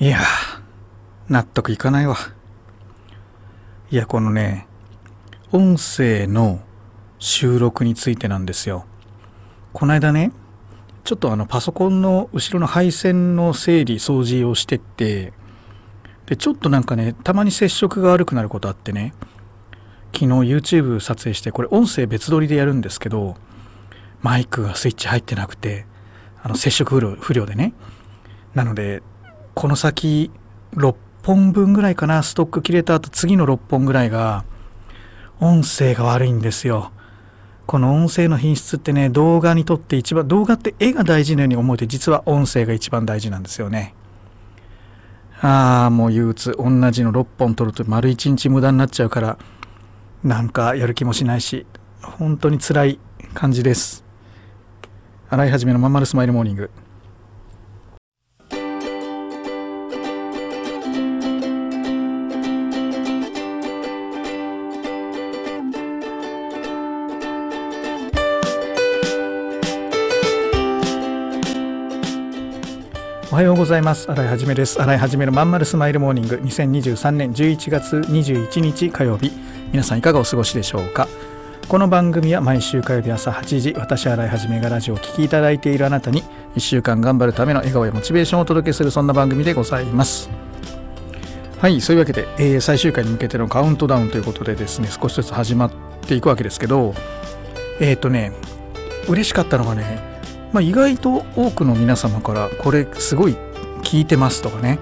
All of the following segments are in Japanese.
いや納得いかないわ。いやこのね音声の収録についてなんですよ。この間ねちょっとあのパソコンの後ろの配線の整理掃除をしてってでちょっとなんかねたまに接触が悪くなることあってね昨日 YouTube 撮影してこれ音声別撮りでやるんですけどマイクがスイッチ入ってなくてあの接触不良でね。なのでこの先6本分ぐらいかな。ストック切れた後次の6本ぐらいが音声が悪いんですよ。この音声の品質ってね動画にとって一番動画って絵が大事なように思えて実は音声が一番大事なんですよね。ああもう憂鬱。同じの6本撮ると丸1日無駄になっちゃうからなんかやる気もしないし本当に辛い感じです。洗い始めのまんまるスマイルモーニング。ざいます。新井はじめです。新井はじめのまんまるスマイルモーニング。2023年11月21日火曜日。皆さんいかがお過ごしでしょうか？この番組は毎週火曜日朝8時私新井はじめがラジオを聴きいただいているあなたに1週間頑張るための笑顔やモチベーションをお届けするそんな番組でございます。はいそういうわけで、えー、最終回に向けてのカウントダウンということでですね少しずつ始まっていくわけですけどえっ、ー、とね嬉しかったのがねまあ、意外と多くの皆様からこれすごい聞いてますとかね。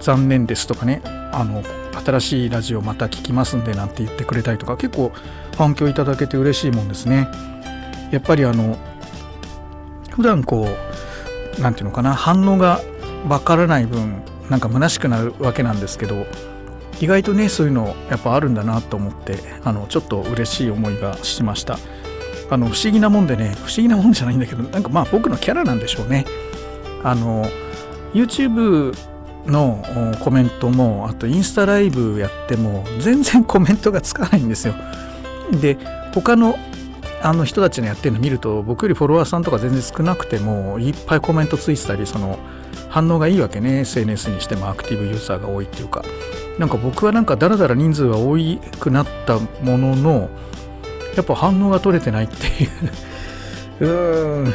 残念ですとかね。あの新しいラジオまた聞きますんでなんて言ってくれたりとか結構反響いただけて嬉しいもんですね。やっぱりあの普段こう何て言うのかな反応がわからない分なんか虚しくなるわけなんですけど意外とねそういうのやっぱあるんだなと思ってあのちょっと嬉しい思いがしました。あの不思議なもんでね不思議なもんじゃないんだけどなんかまあ僕のキャラなんでしょうね。あの YouTube のコメントもあとインスタライブやっても全然コメントがつかないんですよ。で他のあの人たちのやってるの見ると僕よりフォロワーさんとか全然少なくてもいっぱいコメントついてたりその反応がいいわけね。SNS にしてもアクティブユーザーが多いっていうか。なんか僕はなんかだらだら人数が多くなったもののやっぱ反応が取れてないっていう。うん。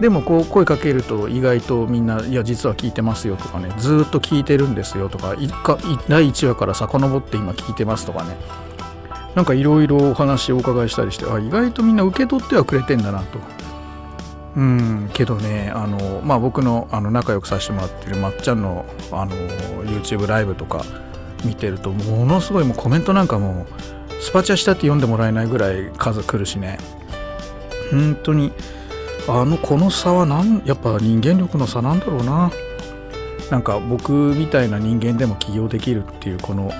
でもこう声かけると意外とみんな「いや実は聞いてますよ」とかね「ずっと聞いてるんですよ」とか第1話から遡って今聞いてますとかね。なんかいろいろお話をお伺いしたりしてあ意外とみんな受け取ってはくれてんだなと。うんけどねあのまあ僕のあの仲良くさせてもらってるまっちゃんのあの YouTube ライブとか見てるとものすごいもうコメントなんかもうスパチャしたって読んでもらえないぐらい数来るしね。本当にあのこの差はなんやっぱ人間力の差なんだろうな。なんか僕みたいな人間でも起業できるっていうこの、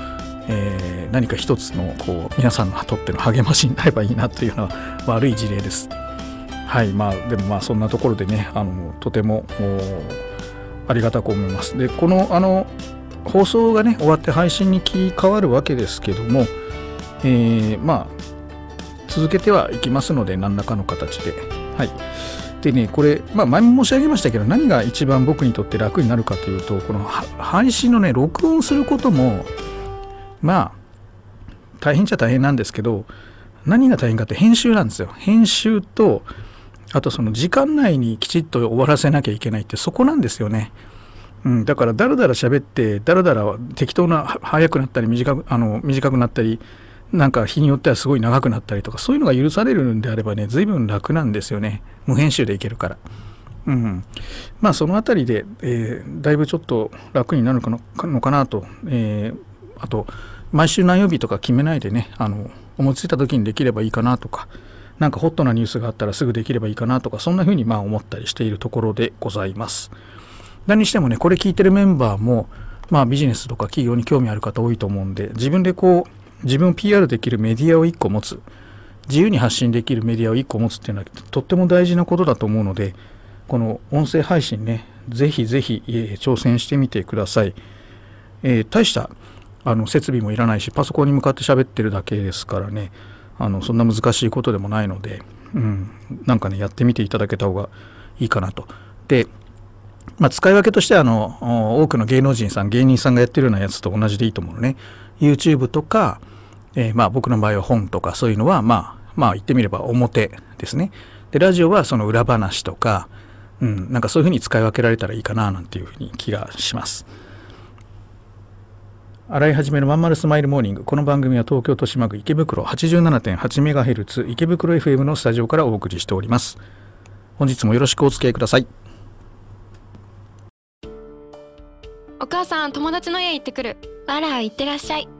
えー、何か一つのこう皆さんにとっての励ましになればいいなというのは悪い事例です。はいまあでもまあそんなところでねあのとてもありがたく思います。でこのあの放送がね終わって配信に切り替わるわけですけどもえー、まあ続けてはいきますので何らかの形で。はいでねこれ、まあ、前も申し上げましたけど何が一番僕にとって楽になるかというとこの配信のね録音することもまあ大変っちゃ大変なんですけど何が大変かって編集なんですよ編集とあとその時間内にきちっと終わらせなきゃいけないってそこなんですよね。うん、だからだらだら喋ってだらだら適当な早くなったり短くあの短くなったりなんか日によってはすごい長くなったりとかそういうのが許されるんであればね随分楽なんですよね無編集でいけるから。うん、まあその辺りで、えー、だいぶちょっと楽になるのかなと、えー、あと毎週何曜日とか決めないでねあの思いついた時にできればいいかなとか何かホットなニュースがあったらすぐできればいいかなとかそんな風にまあ思ったりしているところでございます。何してもねこれ聞いてるメンバーもまあビジネスとか企業に興味ある方多いと思うんで自分でこう自分を PR できるメディアを1個持つ。自由に発信できるメディアを1個持つっていうのはとっても大事なことだと思うのでこの音声配信ねぜひぜひ、えー、挑戦してみてください、えー、大したあの設備もいらないしパソコンに向かって喋ってるだけですからねあのそんな難しいことでもないので、うん、なんかねやってみていただけた方がいいかなと。でまあ、使い分けとしてはあの多くの芸能人さん芸人さんがやってるようなやつと同じでいいと思うのね。YouTube とか、えー、まあ僕の場合は本とかそういうのはまあまあ言ってみれば表ですね。でラジオはその裏話とか、うん、なんかそういうふうに使い分けられたらいいかななんていうふうに気がします。洗い始めのまんまるスマイルモーニング。この番組は東京豊島区池袋 87.8MHz 池袋 FM のスタジオからお送りしております。本日もよろしくお付き合いください。お母さん友達の家行ってくる。あら行ってらっしゃい。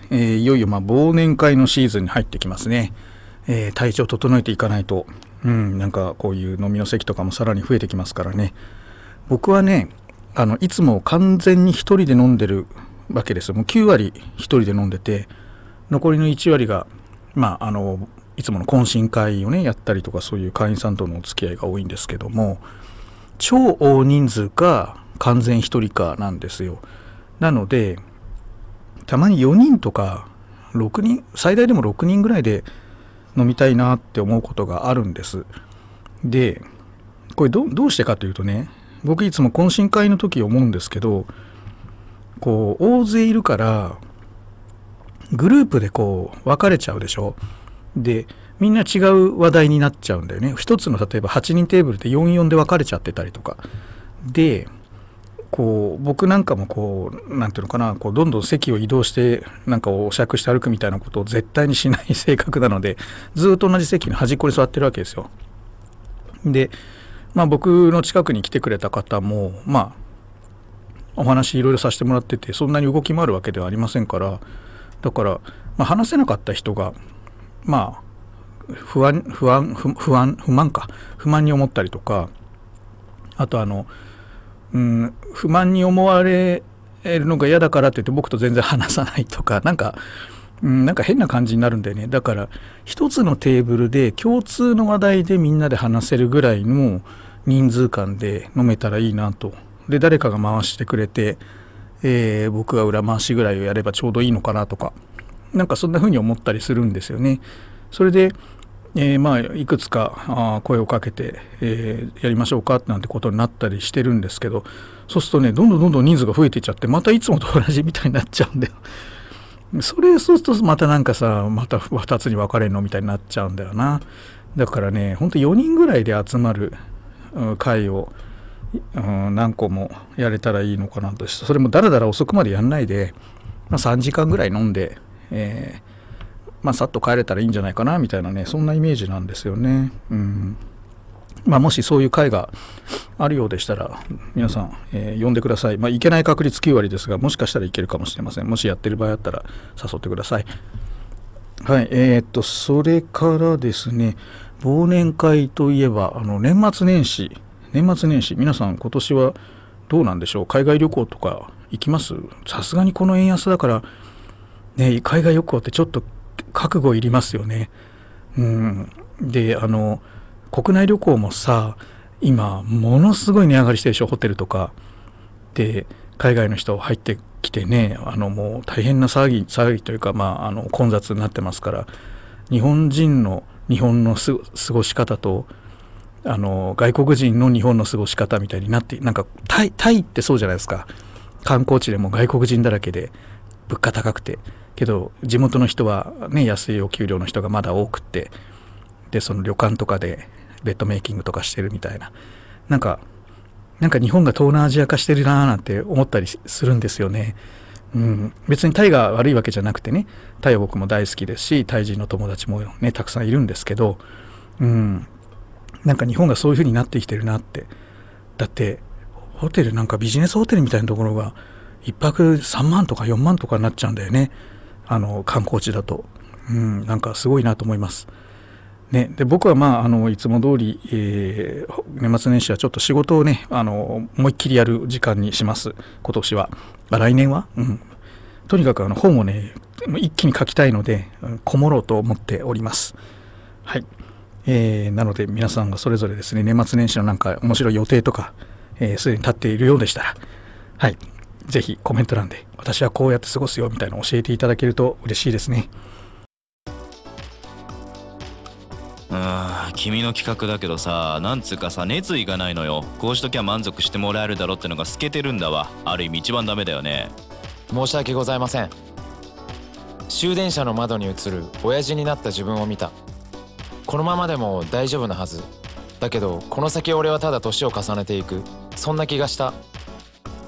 えー、いよいよま忘年会のシーズンに入ってきますね、えー、体調整えていかないと。うん、なんかこういう飲みの席とかもさらに増えてきますからね。僕はねあのいつも完全に1人で飲んでるわけですよ。もう9割1人で飲んでて残りの1割がまああのいつもの懇親会をねやったりとかそういう会員さんとのお付き合いが多いんですけども超大人数か完全1人かなんですよ。なのでたまに4人とか6人最大でも6人ぐらいで飲みたいなって思うことがあるんです。でこれどうしてかというとね僕いつも懇親会の時思うんですけどこう大勢いるからグループでこう分かれちゃうでしょ？でみんな違う話題になっちゃうんだよね。一つの例えば8人テーブルで44で分かれちゃってたりとか。でこう僕なんかもこう何ていうのかなこうどんどん席を移動してなんかお酌して歩くみたいなことを絶対にしない 性格なのでずっと同じ席に端っこに座ってるわけですよ。でまあ僕の近くに来てくれた方もまあお話いろいろさせてもらっててそんなに動き回るわけではありませんからだから、まあ、話せなかった人がまあ不安不安不安不満か不満に思ったりとかあとあのうん、不満に思われるのが嫌だからって言って僕と全然話さないとか なんか、うん、なんか変な感じになるんだよね。だから一つのテーブルで共通の話題でみんなで話せるぐらいの人数間で飲めたらいいなと。で誰かが回してくれて、えー、僕が裏回しぐらいをやればちょうどいいのかなとか。なんかそんな風に思ったりするんですよね。それでえー、まあいくつかあ声をかけて、えー、やりましょうかなんてことになったりしてるんですけどそうするとねどんどんどんどん人数が増えていっちゃってまたいつもと同じみたいになっちゃうんだよ。それそうするとまたなんかさまた2つに分かれるのみたいになっちゃうんだよな。だからねほんと4人ぐらいで集まる会を、うん、何個もやれたらいいのかなとそれもだらだら遅くまでやんないで、まあ、3時間ぐらい飲んで、えーまあ、さっと帰れたらいいんじゃないかなみたいなねそんなイメージなんですよね。うんまあ、もしそういう会があるようでしたら皆さん、えー、呼んでください。まあ、いけない確率9割ですがもしかしたらいけるかもしれません。もしやってる場合あったら誘ってください。はい、えー、っとそれからですね忘年会といえばあの年末年始年末年始皆さん今年はどうなんでしょう？海外旅行とか行きます？さすがにこの円安だからね海外旅行ってちょっと覚悟いりますよね。うん、であの国内旅行もさ今ものすごい値上がりしてるでしょホテルとか。で海外の人入ってきてねあのもう大変な騒ぎ騒ぎというか、まあ、あの混雑になってますから日本人の日本の過ごし方とあの外国人の日本の過ごし方みたいになってなんかタイタイってそうじゃないですか観光地でも外国人だらけで物価高くてけど地元の人はね安いお給料の人がまだ多くってでその旅館とかでベッドメイキングとかしてるみたいな。なんかなんか日本が東南アジア化してるなーなんて思ったりするんですよね。うん、別にタイが悪いわけじゃなくてねタイは僕も大好きですしタイ人の友達もねたくさんいるんですけど、うん、なんか日本がそういう風になってきてるなって。だってホテルなんかビジネスホテルみたいなところが1泊3万とか4万とかになっちゃうんだよね。あの観光地だと、うん、なんかすごいなと思います。ね、で僕はまああのいつも通り、えー、年末年始はちょっと仕事をねあの思いっきりやる時間にします。今年は。来年は、うん、とにかくあの本をね一気に書きたいのでうんこもろうと思っております。はい、えー、なので皆さんがそれぞれですね年末年始のなんか面白い予定とかすで、えー、に立っているようでしたら。はい。是非コメント欄で私はこうやって過ごすよみたいなの教えていただけると嬉しいですね。うん君の企画だけどさなんつうかさ熱意がないのよ。こうしときゃ満足してもらえるだろってのが透けてるんだわ。ある意味一番ダメだよね。申し訳ございません。終電車の窓に映る親父になった自分を見た。このままでも大丈夫なはず。だけどこの先俺はただ年を重ねていく。そんな気がした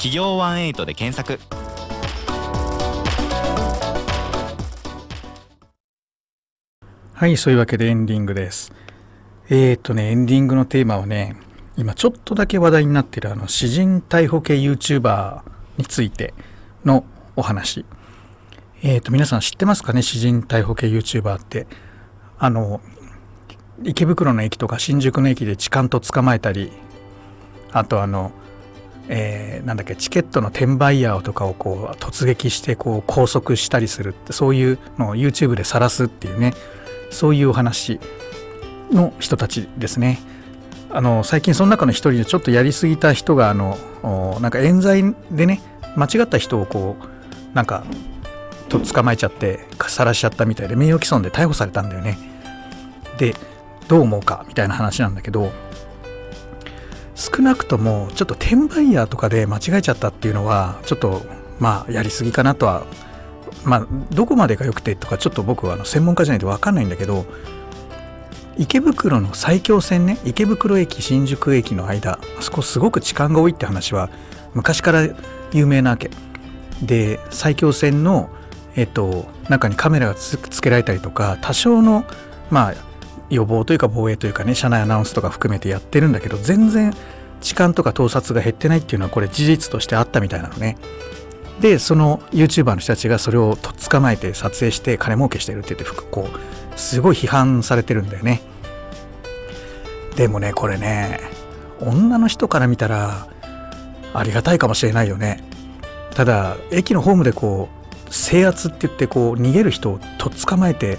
企業ワンエイトで検索はい、そういうわけでエンディングです。えー、っとね、エンディングのテーマはね、今ちょっとだけ話題になってるあの詩人逮捕系 YouTuber についてのお話。えー、っと、皆さん知ってますかね？詩人逮捕系 YouTuber って。あの、池袋の駅とか新宿の駅で痴漢と捕まえたり、あとあの、えー、なんだっけチケットの転売ヤーとかをこう突撃してこう拘束したりするってそういうのを YouTube で晒すっていうねそういうお話の人たちですね。あの最近その中の一人でちょっとやりすぎた人があのなんか冤罪でね間違った人をこうなんかと捕まえちゃって晒しちゃったみたいで名誉毀損で逮捕されたんだよね。でどう思うかみたいな話なんだけど少なくともちょっと転売ヤーとかで間違えちゃったっていうのはちょっとまあやりすぎかなとはまあ、どこまでが良くてとかちょっと僕はあの専門家じゃないと分かんないんだけど池袋の埼京線ね池袋駅新宿駅の間あそこすごく痴漢が多いって話は昔から有名なわけ。で埼京線のえっと中にカメラがつけられたりとか多少のまあ予防というか防衛というかね車内アナウンスとか含めてやってるんだけど全然痴漢とか盗撮が減ってないっていうのはこれ事実としてあったみたいなのね。でその YouTuber の人たちがそれをとっ捕まえて撮影して金儲けしてるって言ってこうすごい批判されてるんだよね。でもねこれね女の人から見たらありがたいかもしれないよね。ただ駅のホームでこう制圧って言ってこう逃げる人をとっ捕まえて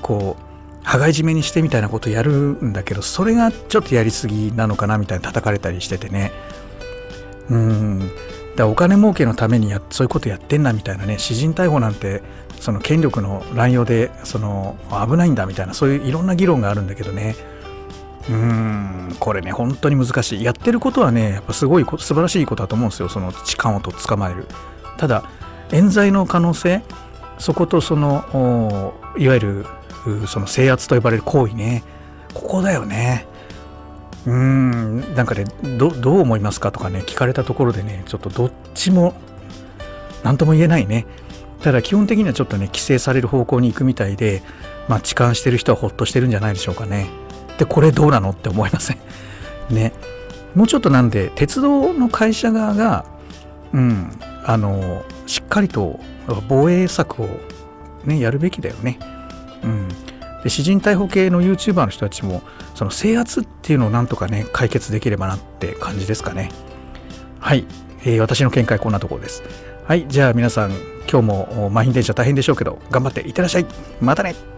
こう羽交い締めにしてみたいなことやるんだけどそれがちょっとやりすぎなのかなみたいに叩かれたりしててね。うん。だお金儲けのためにやそういうことやってんなみたいなね。私人逮捕なんてその権力の乱用でその危ないんだみたいなそういういろんな議論があるんだけどね。うん。これね本当に難しい。やってることはねやっぱすごい素晴らしいことだと思うんですよ。その痴漢をと捕まえる。ただ冤罪の可能性そことそのいわゆるその制圧と呼ばれる行為ね。ここだよね。うーんなんかねどどう思いますかとかね聞かれたところでねちょっとどっちも何とも言えないね。ただ基本的にはちょっとね規制される方向に行くみたいでまあ痴漢してる人はほっとしてるんじゃないでしょうかね。でこれどうなのって思いません。ね。もうちょっとなんで鉄道の会社側がうんあのしっかりと防衛策をねやるべきだよね。うん。で詩人逮捕系の YouTuber の人たちもその制圧っていうのをなんとかね解決できればなって感じですかね。はい、えー、私の見解こんなところです。はい。じゃあ皆さん今日も満員電車大変でしょうけど頑張っていってらっしゃい。またね。